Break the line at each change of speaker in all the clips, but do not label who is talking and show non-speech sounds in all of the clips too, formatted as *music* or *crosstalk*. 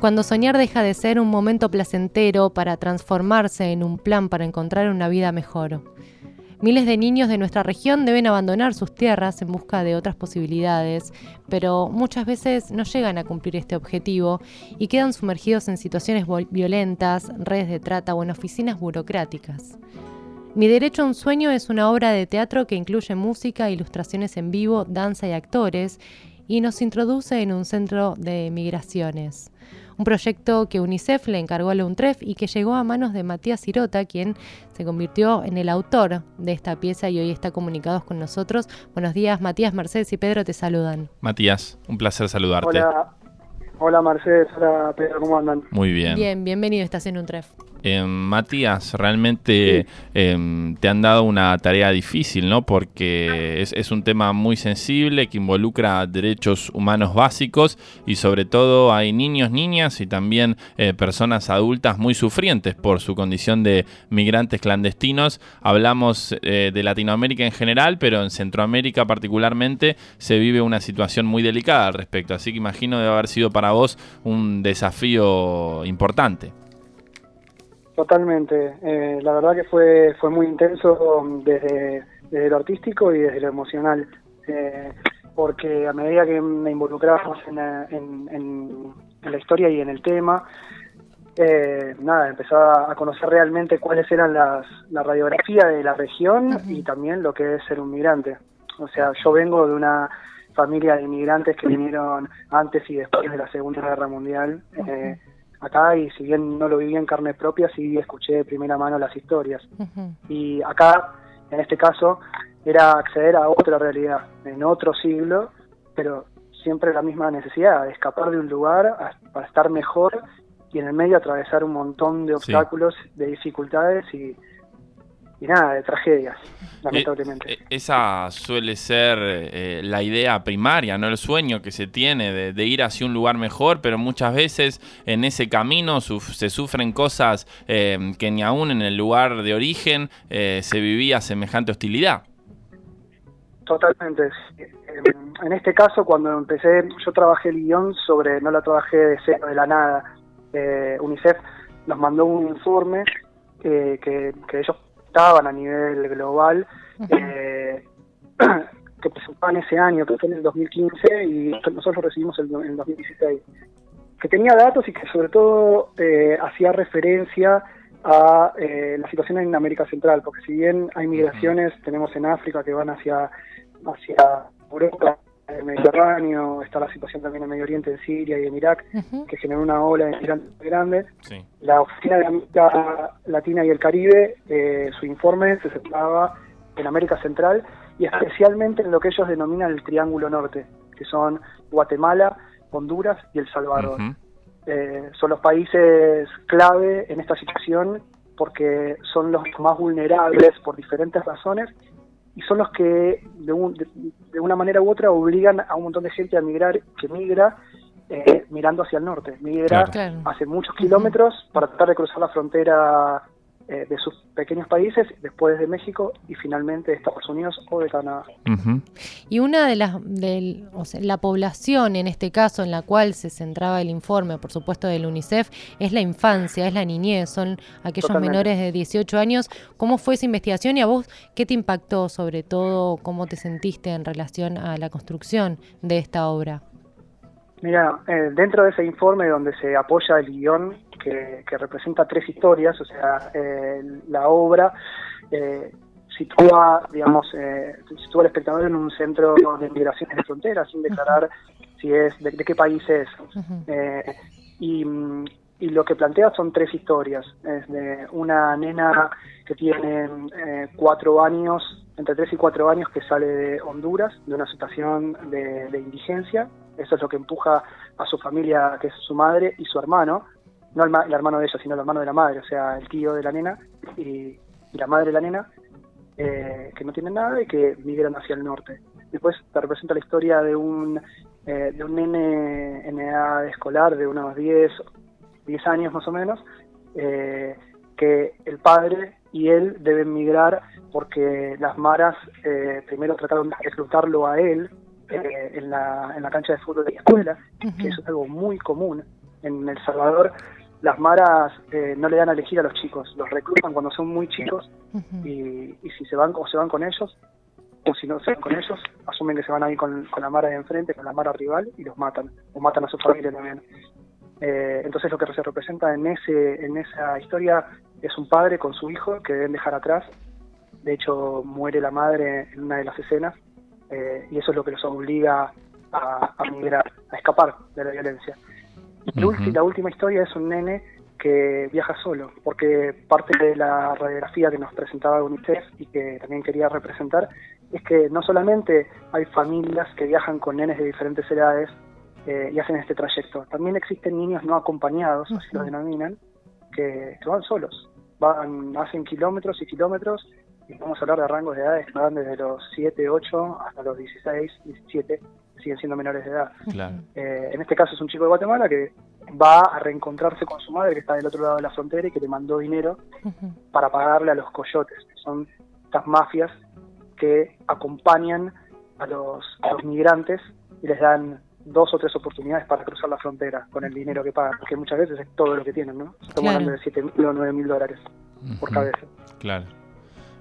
cuando soñar deja de ser un momento placentero para transformarse en un plan para encontrar una vida mejor. Miles de niños de nuestra región deben abandonar sus tierras en busca de otras posibilidades, pero muchas veces no llegan a cumplir este objetivo y quedan sumergidos en situaciones violentas, redes de trata o en oficinas burocráticas. Mi Derecho a un Sueño es una obra de teatro que incluye música, ilustraciones en vivo, danza y actores, y nos introduce en un centro de migraciones un proyecto que UNICEF le encargó a la UNTREF y que llegó a manos de Matías Sirota, quien se convirtió en el autor de esta pieza y hoy está comunicado con nosotros. Buenos días, Matías, Mercedes y Pedro te saludan.
Matías, un placer saludarte.
Hola, hola Mercedes, hola Pedro, ¿cómo andan?
Muy bien.
Bien, bienvenido, estás en UNTREF.
Eh, Matías, realmente em, te han dado una tarea difícil, ¿no? Porque es, un tema muy sensible que involucra derechos humanos básicos y sobre todo hay niños, niñas y también eh, personas adultas muy sufrientes por su condición de migrantes clandestinos. Hablamos eh, de Latinoamérica en general, pero en Centroamérica particularmente se vive una situación muy delicada al respecto. Así que imagino debe haber sido para vos un desafío importante.
Totalmente. Eh, la verdad que fue, fue muy intenso desde, lo artístico y desde lo emocional. Eh, porque a medida que me involucrábamos en, la historia y en el tema, eh, nada, empezaba a conocer realmente cuáles eran las, la radiografía de la región y también lo que es ser un migrante. O sea, yo vengo de una familia de inmigrantes que vinieron antes y después de la Segunda Guerra Mundial acá y si bien no lo viví en carne propia, sí escuché de primera mano las historias. Y acá, en este caso, era acceder a otra realidad, en otro siglo, pero siempre la misma necesidad de escapar de un lugar para estar mejor y en el medio atravesar un montón de obstáculos, de dificultades y y nada, de tragedias, lamentablemente.
Eh, esa suele ser eh, la idea primaria, ¿no? El sueño que se tiene de, ir hacia un lugar mejor, pero muchas veces en ese camino se sufren cosas eh, que ni aún en el lugar de origen se vivía semejante hostilidad.
Totalmente. En este caso, cuando empecé, yo trabajé el guion sobre, no la trabajé de cero, de la nada. UNICEF nos mandó un informe que, que ellos a nivel global, eh, *clears throat* que presentaban ese año, que fue en el 2015, y nosotros lo recibimos en el 2016, que tenía datos y que sobre todo eh, hacía referencia a eh, la situación en América Central, porque si bien hay migraciones, tenemos en África que van hacia, hacia Europa, el Mediterráneo, está la situación también en Medio Oriente, en Siria y en Irak, que generó una ola de migrantes muy grande. La Oficina de América Latina y el Caribe, eh, su informe se centraba en América Central y especialmente en lo que ellos denominan el Triángulo Norte, que son Guatemala, Honduras y El Salvador. Eh, son los países clave en esta situación porque son los más vulnerables por diferentes razones y son los que de, de, una manera u otra obligan a un montón de gente a migrar, que migra eh, mirando hacia el norte, migra hace muchos kilómetros para tratar de cruzar la frontera eh, de sus pequeños países, después de México y finalmente de Estados Unidos o de Canadá.
Y una de las, de, la población en este caso en la cual se centraba el informe, por supuesto del UNICEF, es la infancia, es la niñez, son aquellos menores de 18 años. ¿Cómo fue esa investigación y a vos qué te impactó sobre todo, cómo te sentiste en relación a la construcción de esta obra?
Mira, eh, dentro de ese informe donde se apoya el guion que, representa tres historias, o sea, eh, la obra eh, sitúa, digamos, eh, sitúa al espectador en un centro de migraciones de fronteras sin declarar si es de, qué país es. y, y, lo que plantea son tres historias. Es de una nena que tiene cuatro años, entre tres y cuatro años, que sale de Honduras, de una situación de, de indigencia. Eso es lo que empuja a su familia, que es su madre y su hermano, no el, hermano de ella, sino el hermano de la madre, o sea, el tío de la nena y, la madre de la nena, eh, que no tienen nada y que migran hacia el norte. Después te representa la historia de un, eh, de un nene en edad escolar de unos 10, 10 años más o menos, eh, que el padre y él deben migrar porque las maras primero trataron de reclutarlo a él en, la, en la cancha de fútbol de la escuela, que eso es algo muy común en El Salvador. Las maras eh, no le dan a elegir a los chicos, los reclutan cuando son muy chicos y, si se van o se van con ellos o si no se van con ellos, asumen que se van ahí con, con la mara de enfrente, con la mara rival y los matan, o matan a su familia también. Eh, entonces lo que se representa en ese en esa historia es un padre con su hijo que deben dejar atrás. De hecho, muere la madre en una de las escenas eh, y eso es lo que los obliga a, a migrar, a escapar de la violencia. Y la última historia es un nene que viaja solo, porque parte de la radiografía que nos presentaba UNICEF y que también quería representar es que no solamente hay familias que viajan con nenes de diferentes edades eh, y hacen este trayecto, también existen niños no acompañados, así lo denominan, que, van solos, van, hacen kilómetros y kilómetros y vamos a hablar de rangos de edades que van desde los 7, 8 hasta los 16, 17 siguen siendo menores de edad. Eh, en este caso es un chico de Guatemala que va a reencontrarse con su madre que está del otro lado de la frontera y que le mandó dinero para pagarle a los coyotes, que son estas mafias que acompañan a los, migrantes y les dan dos o tres oportunidades para cruzar la frontera con el dinero que pagan, que muchas veces es todo lo que tienen, ¿no? Estamos hablando de 7 mil o 9 mil dólares por cabeza.
Claro.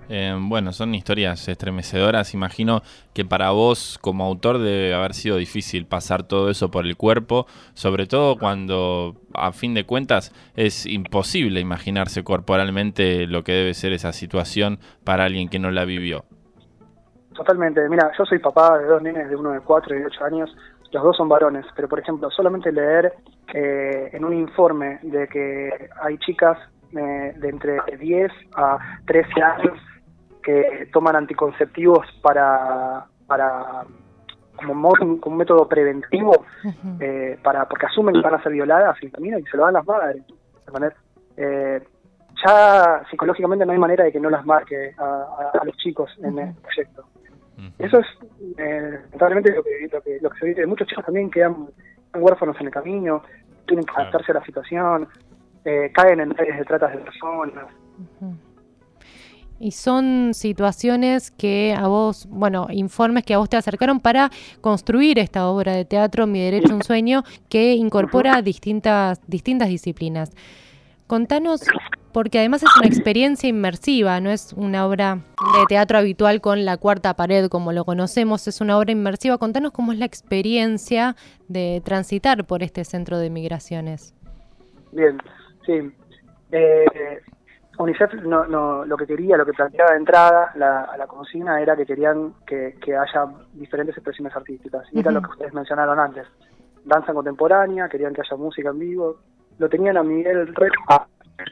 Eh, bueno, son historias estremecedoras. Imagino que para vos como autor debe haber sido difícil pasar todo eso por el cuerpo, sobre todo cuando a fin de cuentas es imposible imaginarse corporalmente lo que debe ser esa situación para alguien que no la vivió.
Totalmente. Mira, yo soy papá de dos nenes de uno de cuatro y de ocho años. Los dos son varones, pero por ejemplo, solamente leer eh, en un informe de que hay chicas eh, de entre 10 a 13 años que toman anticonceptivos para, para como, como un método preventivo, eh, para porque asumen que van a ser violadas y y se lo dan las madres. Eh, ya psicológicamente no hay manera de que no las marque a, los chicos en el proyecto. Eso es eh, lamentablemente lo que, lo que, lo que se dice. Muchos chicos también quedan huérfanos en el camino, tienen que adaptarse a la situación, eh, caen en redes de tratas de personas.
Y son situaciones que a vos, bueno, informes que a vos te acercaron para construir esta obra de teatro, Mi Derecho a un Sueño, que incorpora distintas, distintas disciplinas. Contanos, porque además es una experiencia inmersiva, no es una obra de teatro habitual con la cuarta pared como lo conocemos, es una obra inmersiva. Contanos cómo es la experiencia de transitar por este centro de migraciones.
Bien, sí. Eh, UNICEF no, no, lo que quería, lo que planteaba de entrada la, a la consigna era que querían que, haya diferentes expresiones artísticas. Y era lo que ustedes mencionaron antes. Danza contemporánea, querían que haya música en vivo. Lo tenían a Miguel Rex,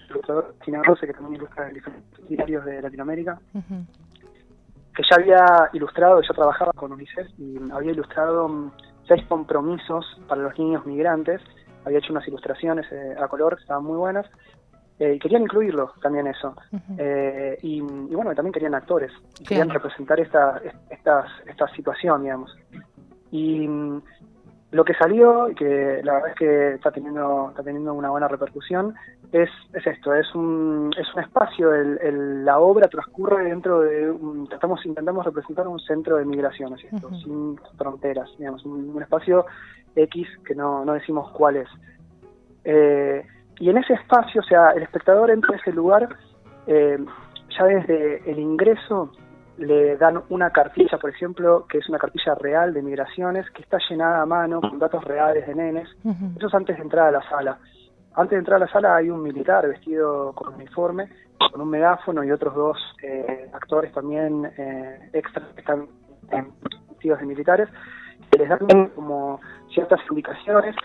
ilustrador China Rose, que también ilustra en diferentes diarios de Latinoamérica, que ya había ilustrado, ya trabajaba con UNICEF y había ilustrado mm, seis compromisos para los niños migrantes. Había hecho unas ilustraciones eh, a color que estaban muy buenas eh, y querían incluirlo también eso. Eh, y, bueno, también querían actores, querían representar esta, esta, esta situación, digamos. Y mm, lo que salió, y que la verdad es que está teniendo, está teniendo una buena repercusión, es, es esto, es un, es un espacio, el, la obra transcurre dentro de, un, estamos, intentamos representar un centro de migraciones, esto, sin fronteras, digamos, un, espacio X que no, no decimos cuál es. Eh, y en ese espacio, o sea, el espectador entra a ese lugar, eh, ya desde el ingreso le dan una cartilla, por ejemplo, que es una cartilla real de migraciones, que está llenada a mano con datos reales de nenes. Eso es antes de entrar a la sala. Antes de entrar a la sala hay un militar vestido con uniforme, con un megáfono y otros dos eh, actores también eh, extras que están vestidos de militares, que les dan como ciertas indicaciones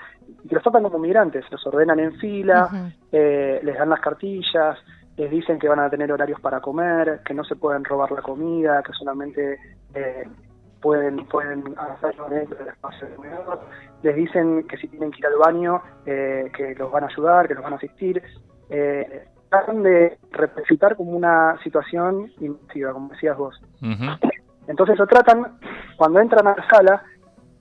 y los tratan como migrantes, los ordenan en fila, eh, les dan las cartillas, les dicen que van a tener horarios para comer, que no se pueden robar la comida, que solamente eh, pueden pueden hacerlo dentro del espacio de comedor, les dicen que si tienen que ir al baño, eh, que los van a ayudar, que los van a asistir. tratan de representar como una situación inmersiva, como decías vos. Entonces lo tratan, cuando entran a la sala,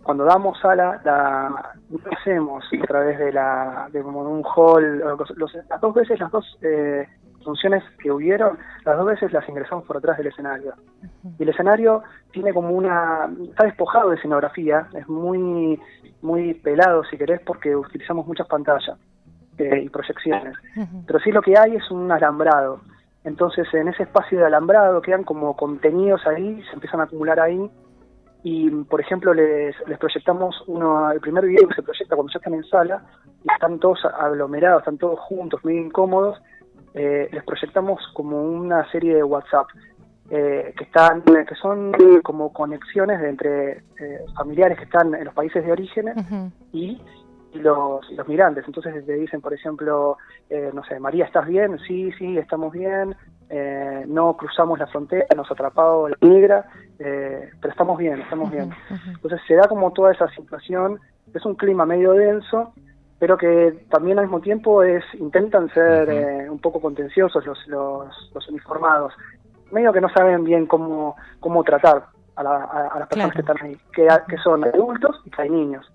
cuando damos sala, la, lo hacemos a través de, la, de un hall. las dos veces las dos eh, funciones que hubieron, las dos veces las ingresamos por atrás del escenario. Y el escenario tiene como una... está despojado de escenografía, es muy, muy pelado si querés porque utilizamos muchas pantallas eh, y proyecciones. Pero sí lo que hay es un alambrado. Entonces en ese espacio de alambrado quedan como contenidos ahí, se empiezan a acumular ahí y por ejemplo les, les proyectamos uno, el primer video que se proyecta cuando ya están en sala y están todos aglomerados, están todos juntos, muy incómodos, eh, les proyectamos como una serie de WhatsApp eh, que están que son como conexiones de entre eh, familiares que están en los países de orígenes y los, los migrantes. Entonces le dicen, por ejemplo, eh, no sé, María, ¿estás bien? Sí, sí, estamos bien. Eh, no cruzamos la frontera, nos ha atrapado la migra, eh, pero estamos bien, estamos bien. Entonces se da como toda esa situación, es un clima medio denso, pero que también al mismo tiempo es intentan ser un poco contenciosos los, los, los, uniformados, medio que no saben bien cómo, cómo tratar a, las personas que están ahí, que, que son adultos y que hay niños.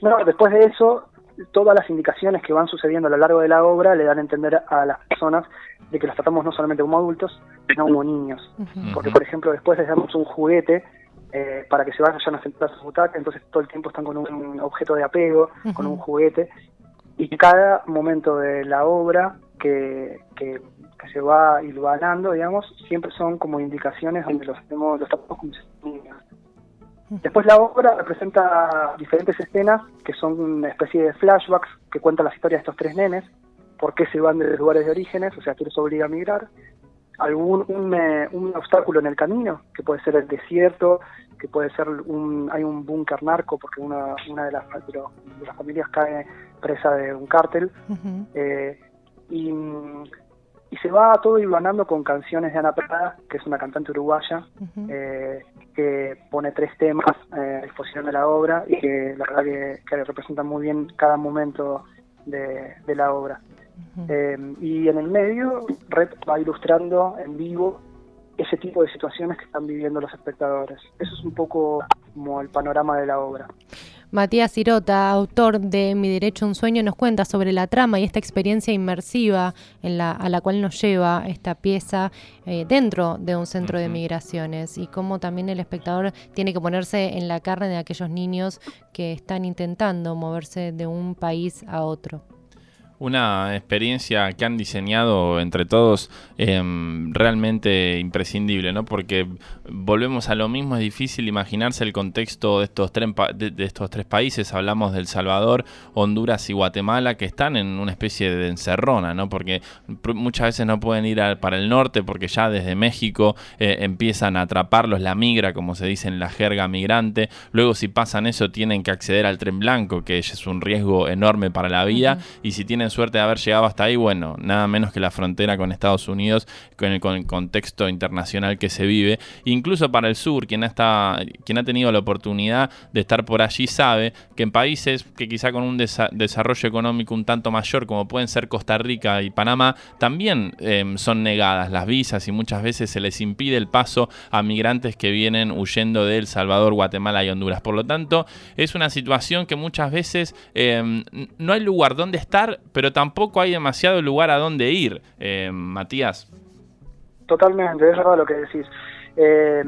No, después de eso, todas las indicaciones que van sucediendo a lo largo de la obra le dan a entender a las personas de que las tratamos no solamente como adultos, sino como niños. Porque, por ejemplo, después les damos un juguete eh, para que se vayan a sentar a su butaca, entonces todo el tiempo están con un objeto de apego, con un juguete, y cada momento de la obra que, que, se va iluminando, digamos, siempre son como indicaciones donde los, tratamos como niños. Después la obra representa diferentes escenas que son una especie de flashbacks que cuentan las historias de estos tres nenes, por qué se van de los lugares de orígenes, o sea, quién los obliga a migrar, algún un, eh, un, obstáculo en el camino, que puede ser el desierto, que puede ser un hay un búnker narco porque una, una de, las, de, las familias cae presa de un cártel, eh, y y se va todo iluminando con canciones de Ana Prada, que es una cantante uruguaya, eh, que pone tres temas eh, a disposición de la obra y que la verdad que, representan muy bien cada momento de, la obra. Eh, y en el medio, Red va ilustrando en vivo ese tipo de situaciones que están viviendo los espectadores. Eso es un poco como el panorama de la obra.
Matías Sirota, autor de Mi Derecho a un Sueño, nos cuenta sobre la trama y esta experiencia inmersiva en la, a la cual nos lleva esta pieza eh, dentro de un centro de migraciones y cómo también el espectador tiene que ponerse en la carne de aquellos niños que están intentando moverse de un país a otro
una experiencia que han diseñado entre todos em, realmente imprescindible, ¿no? Porque volvemos a lo mismo, es difícil imaginarse el contexto de estos, tres, de, estos tres países, hablamos del Salvador, Honduras y Guatemala, que están en una especie de encerrona, ¿no? Porque muchas veces no pueden ir para el norte porque ya desde México eh, empiezan a atraparlos la migra, como se dice en la jerga migrante, luego si pasan eso tienen que acceder al tren blanco, que es un riesgo enorme para la vida, y si tienen suerte de haber llegado hasta ahí, bueno, nada menos que la frontera con Estados Unidos, con el, con el contexto internacional que se vive. Incluso para el sur, quien ha, quien ha tenido la oportunidad de estar por allí sabe que en países que quizá con un desarrollo económico un tanto mayor, como pueden ser Costa Rica y Panamá, también em, son negadas las visas y muchas veces se les impide el paso a migrantes que vienen huyendo de El Salvador, Guatemala y Honduras. Por lo tanto, es una situación que muchas veces em, no hay lugar donde estar, pero tampoco hay demasiado lugar a donde ir, eh, Matías.
Totalmente, es verdad lo que decís. Eh,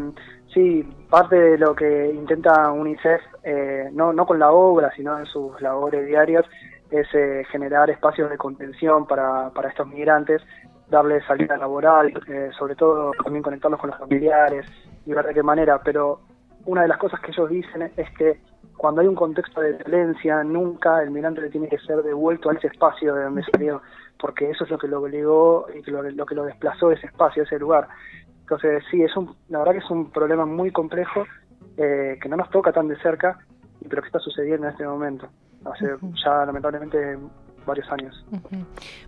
sí, parte de lo que intenta UNICEF, eh, no, no con la obra, sino en sus labores diarias, es eh, generar espacios de contención para, para estos migrantes, darles salida laboral, sobre todo también conectarlos con los familiares y ver de qué manera. Pero una de las cosas que ellos dicen es que cuando hay un contexto de violencia, nunca el migrante le tiene que ser devuelto a ese espacio de donde salió, porque eso es lo que lo obligó y lo, que lo desplazó de ese espacio, de ese lugar. Entonces, sí, es un, la verdad que es un problema muy complejo eh, que no nos toca tan de cerca, pero que está sucediendo en este momento. Hace ya, lamentablemente, varios años.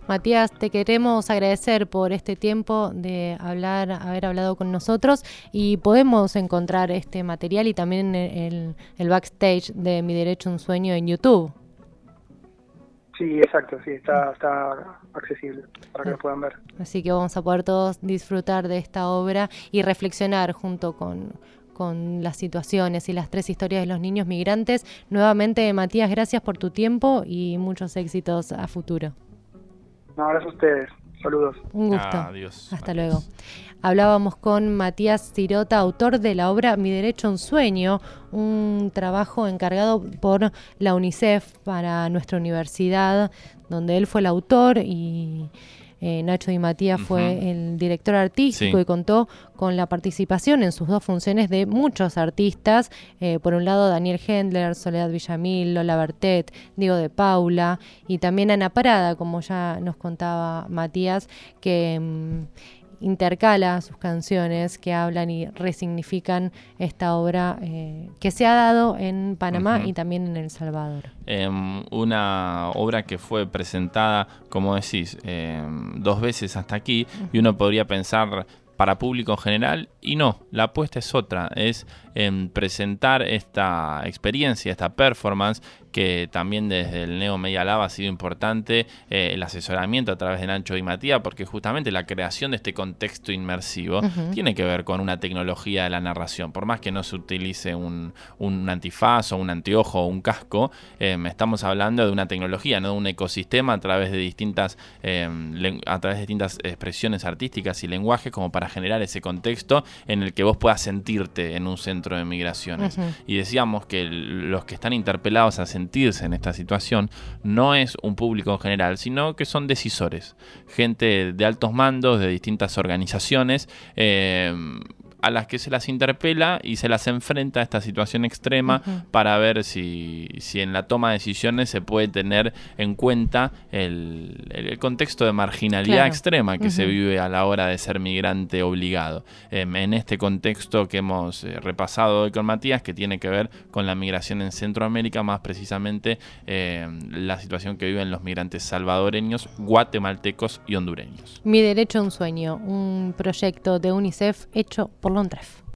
Matías, te queremos agradecer por este tiempo de hablar, haber hablado con nosotros y podemos encontrar este material y también el, el backstage de Mi Derecho a un Sueño en YouTube.
Sí, exacto, sí, está, está accesible para que lo puedan ver.
Así que vamos a poder todos disfrutar de esta obra y reflexionar junto con, con las situaciones y las tres historias de los niños migrantes. Nuevamente, Matías, gracias por tu tiempo y muchos éxitos a futuro.
No, gracias a ustedes. Saludos.
Un gusto.
Adiós.
Hasta
Adiós.
luego. Hablábamos con Matías Tirota, autor de la obra Mi Derecho a un Sueño, un trabajo encargado por la UNICEF para nuestra universidad, donde él fue el autor y eh, Nacho Di Matías fue el director artístico
Sí.
y contó con la participación en sus dos funciones de muchos artistas. eh, por un lado, Daniel Hendler, Soledad Villamil, Lola Bertet, Diego de Paula y también Ana Parada, como ya nos contaba Matías, que mm, intercala sus canciones que hablan y resignifican esta obra eh, que se ha dado en Panamá y también en El Salvador.
Em, una obra que fue presentada, como decís, em, dos veces hasta aquí, y uno podría pensar para público en general, y no, la apuesta es otra, es em, presentar esta experiencia, esta performance, que también desde el Neo Media Lab ha sido importante, eh, el asesoramiento a través de Nacho y Matías, porque justamente la creación de este contexto inmersivo tiene que ver con una tecnología de la narración, por más que no se utilice un, un antifaz o un anteojo o un casco, eh, estamos hablando de una tecnología, no de un ecosistema a través de distintas eh, len- a través de distintas expresiones artísticas y lenguajes como para generar ese contexto en el que vos puedas sentirte en un centro de migraciones. Y decíamos que los que están interpelados a sentirse en esta situación no es un público en general, sino que son decisores, gente de altos mandos de distintas organizaciones. eh, a las que se las interpela y se las enfrenta a esta situación extrema para ver si, si en la toma de decisiones se puede tener en cuenta el, el- contexto de marginalidad
Claro.
extrema que se vive a la hora de ser migrante obligado. Em, en este contexto que hemos eh, repasado hoy con Matías, que tiene que ver con la migración en Centroamérica, más precisamente em, la situación que viven los migrantes salvadoreños, guatemaltecos y hondureños.
Mi Derecho a un Sueño, un proyecto de UNICEF hecho por Londref.